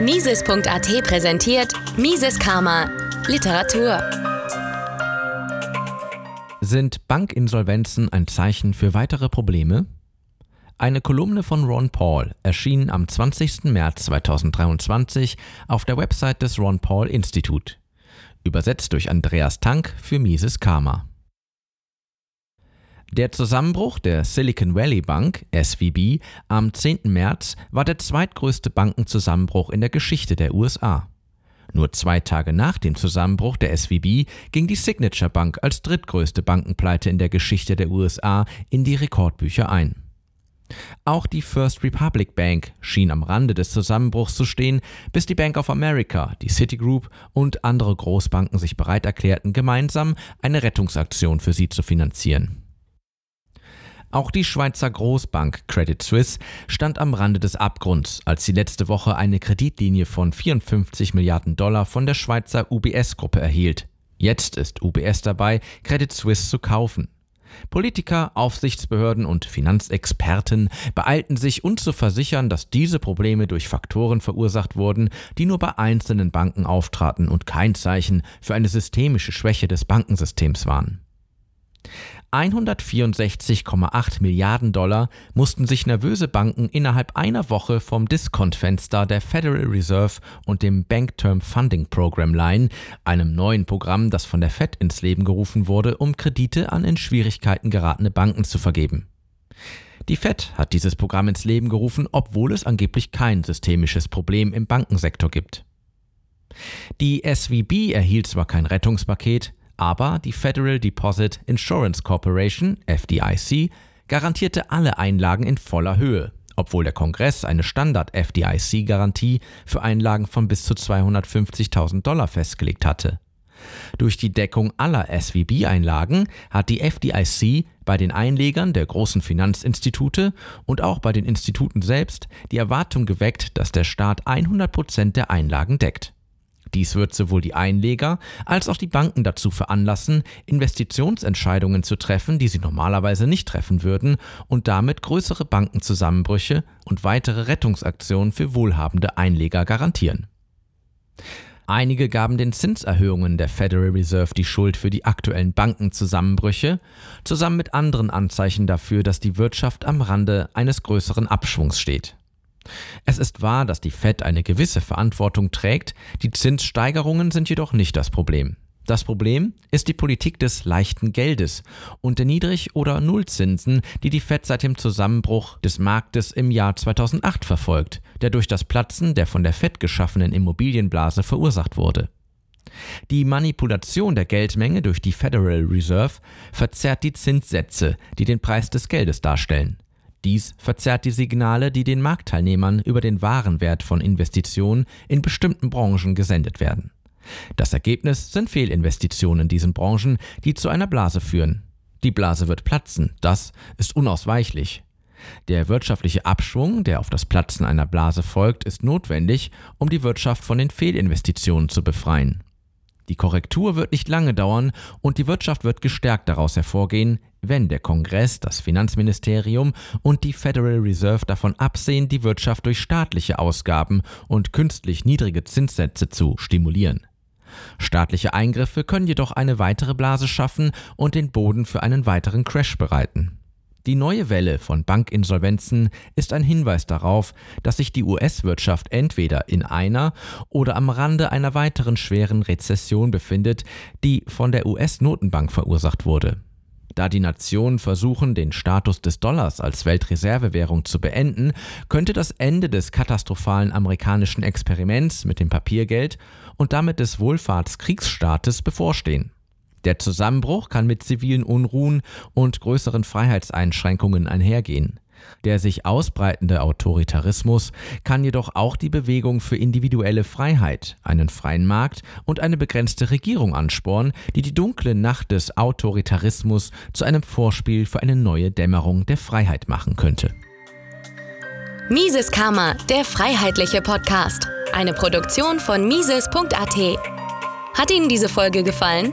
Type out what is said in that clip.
Mises.at präsentiert Mises Karma Literatur. Sind Bankinsolvenzen ein Zeichen für weitere Probleme? Eine Kolumne von Ron Paul erschien am 20. März 2023 auf der Website des Ron Paul Institut. Übersetzt durch Andreas Tank für Mises Karma. Der Zusammenbruch der Silicon Valley Bank, SVB, am 10. März war der zweitgrößte Bankenzusammenbruch in der Geschichte der USA. Nur zwei Tage nach dem Zusammenbruch der SVB ging die Signature Bank als drittgrößte Bankenpleite in der Geschichte der USA in die Rekordbücher ein. Auch die First Republic Bank schien am Rande des Zusammenbruchs zu stehen, bis die Bank of America, die Citigroup und andere Großbanken sich bereit erklärten, gemeinsam eine Rettungsaktion für sie zu finanzieren. Auch die Schweizer Großbank Credit Suisse stand am Rande des Abgrunds, als sie letzte Woche eine Kreditlinie von 54 Milliarden Dollar von der Schweizer UBS-Gruppe erhielt. Jetzt ist UBS dabei, Credit Suisse zu kaufen. Politiker, Aufsichtsbehörden und Finanzexperten beeilten sich, uns zu versichern, dass diese Probleme durch Faktoren verursacht wurden, die nur bei einzelnen Banken auftraten und kein Zeichen für eine systemische Schwäche des Bankensystems waren. 164,8 Milliarden Dollar mussten sich nervöse Banken innerhalb einer Woche vom Diskontfenster der Federal Reserve und dem Bank Term Funding Program leihen, einem neuen Programm, das von der Fed ins Leben gerufen wurde, um Kredite an in Schwierigkeiten geratene Banken zu vergeben. Die Fed hat dieses Programm ins Leben gerufen, obwohl es angeblich kein systemisches Problem im Bankensektor gibt. Die SVB erhielt zwar kein Rettungspaket, aber die Federal Deposit Insurance Corporation, FDIC, garantierte alle Einlagen in voller Höhe, obwohl der Kongress eine Standard-FDIC-Garantie für Einlagen von bis zu 250.000 Dollar festgelegt hatte. Durch die Deckung aller SVB-Einlagen hat die FDIC bei den Einlegern der großen Finanzinstitute und auch bei den Instituten selbst die Erwartung geweckt, dass der Staat 100 Prozent der Einlagen deckt. Dies wird sowohl die Einleger als auch die Banken dazu veranlassen, Investitionsentscheidungen zu treffen, die sie normalerweise nicht treffen würden, und damit größere Bankenzusammenbrüche und weitere Rettungsaktionen für wohlhabende Einleger garantieren. Einige gaben den Zinserhöhungen der Federal Reserve die Schuld für die aktuellen Bankenzusammenbrüche, zusammen mit anderen Anzeichen dafür, dass die Wirtschaft am Rande eines größeren Abschwungs steht. Es ist wahr, dass die Fed eine gewisse Verantwortung trägt, die Zinssteigerungen sind jedoch nicht das Problem. Das Problem ist die Politik des leichten Geldes und der Niedrig- oder Nullzinsen, die die Fed seit dem Zusammenbruch des Marktes im Jahr 2008 verfolgt, der durch das Platzen der von der Fed geschaffenen Immobilienblase verursacht wurde. Die Manipulation der Geldmenge durch die Federal Reserve verzerrt die Zinssätze, die den Preis des Geldes darstellen. Dies verzerrt die Signale, die den Marktteilnehmern über den wahren Wert von Investitionen in bestimmten Branchen gesendet werden. Das Ergebnis sind Fehlinvestitionen in diesen Branchen, die zu einer Blase führen. Die Blase wird platzen, das ist unausweichlich. Der wirtschaftliche Abschwung, der auf das Platzen einer Blase folgt, ist notwendig, um die Wirtschaft von den Fehlinvestitionen zu befreien. Die Korrektur wird nicht lange dauern und die Wirtschaft wird gestärkt daraus hervorgehen, wenn der Kongress, das Finanzministerium und die Federal Reserve davon absehen, die Wirtschaft durch staatliche Ausgaben und künstlich niedrige Zinssätze zu stimulieren. Staatliche Eingriffe können jedoch eine weitere Blase schaffen und den Boden für einen weiteren Crash bereiten. Die neue Welle von Bankinsolvenzen ist ein Hinweis darauf, dass sich die US-Wirtschaft entweder in einer oder am Rande einer weiteren schweren Rezession befindet, die von der US-Notenbank verursacht wurde. Da die Nationen versuchen, den Status des Dollars als Weltreservewährung zu beenden, könnte das Ende des katastrophalen amerikanischen Experiments mit dem Papiergeld und damit des Wohlfahrtskriegsstaates bevorstehen. Der Zusammenbruch kann mit zivilen Unruhen und größeren Freiheitseinschränkungen einhergehen. Der sich ausbreitende Autoritarismus kann jedoch auch die Bewegung für individuelle Freiheit, einen freien Markt und eine begrenzte Regierung anspornen, die die dunkle Nacht des Autoritarismus zu einem Vorspiel für eine neue Dämmerung der Freiheit machen könnte. Mises Karma, der freiheitliche Podcast. Eine Produktion von Mises.at. Hat Ihnen diese Folge gefallen?